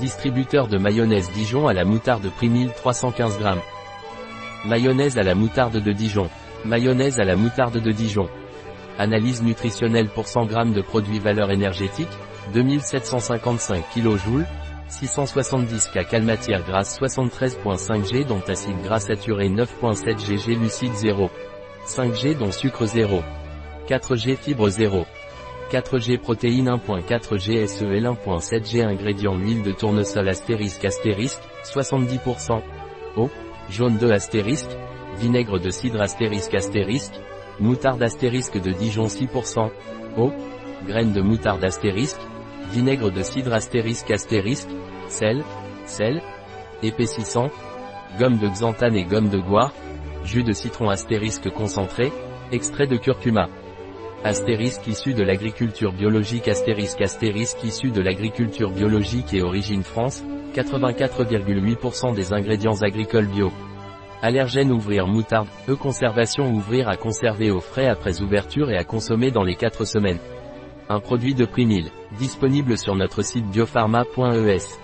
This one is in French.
Distributeur de mayonnaise Dijon à la moutarde Primil 315 g. Mayonnaise à la moutarde de Dijon. Mayonnaise à la moutarde de Dijon. Analyse nutritionnelle pour 100 g de produits valeur énergétique, 2755 kJ, 670 kcal matière grasse 73.5 g dont acide gras saturé 9.7 g g lucide 0. 5 g dont sucre 0. 4 g fibre 0. 4 g protéines 1.4 g SEL 1.7 g ingrédients huile de tournesol astérisque astérisque, 70%. Eau, jaune 2 astérisque, vinaigre de cidre astérisque astérisque, moutarde astérisque de Dijon 6%. Eau, graines de moutarde astérisque, vinaigre de cidre astérisque astérisque, sel, sel, épaississant, gomme de xanthane et gomme de goire, jus de citron astérisque concentré, extrait de curcuma. Astérisque issu de l'agriculture biologique Astérisque Astérisque issu de l'agriculture biologique et origine France, 84,8% des ingrédients agricoles bio. Allergène ouvrir moutarde, e-conservation ouvrir à conserver au frais après ouverture et à consommer dans les 4 semaines. Un produit de Primil, disponible sur notre site biopharma.es.